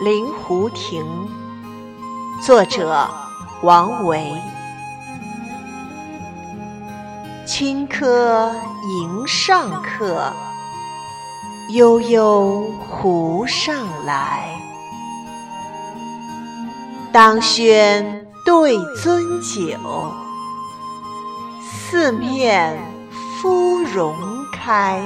临湖亭，作者王维。青稞迎上客，悠悠湖上来。当轩对樽酒，四面芙蓉开。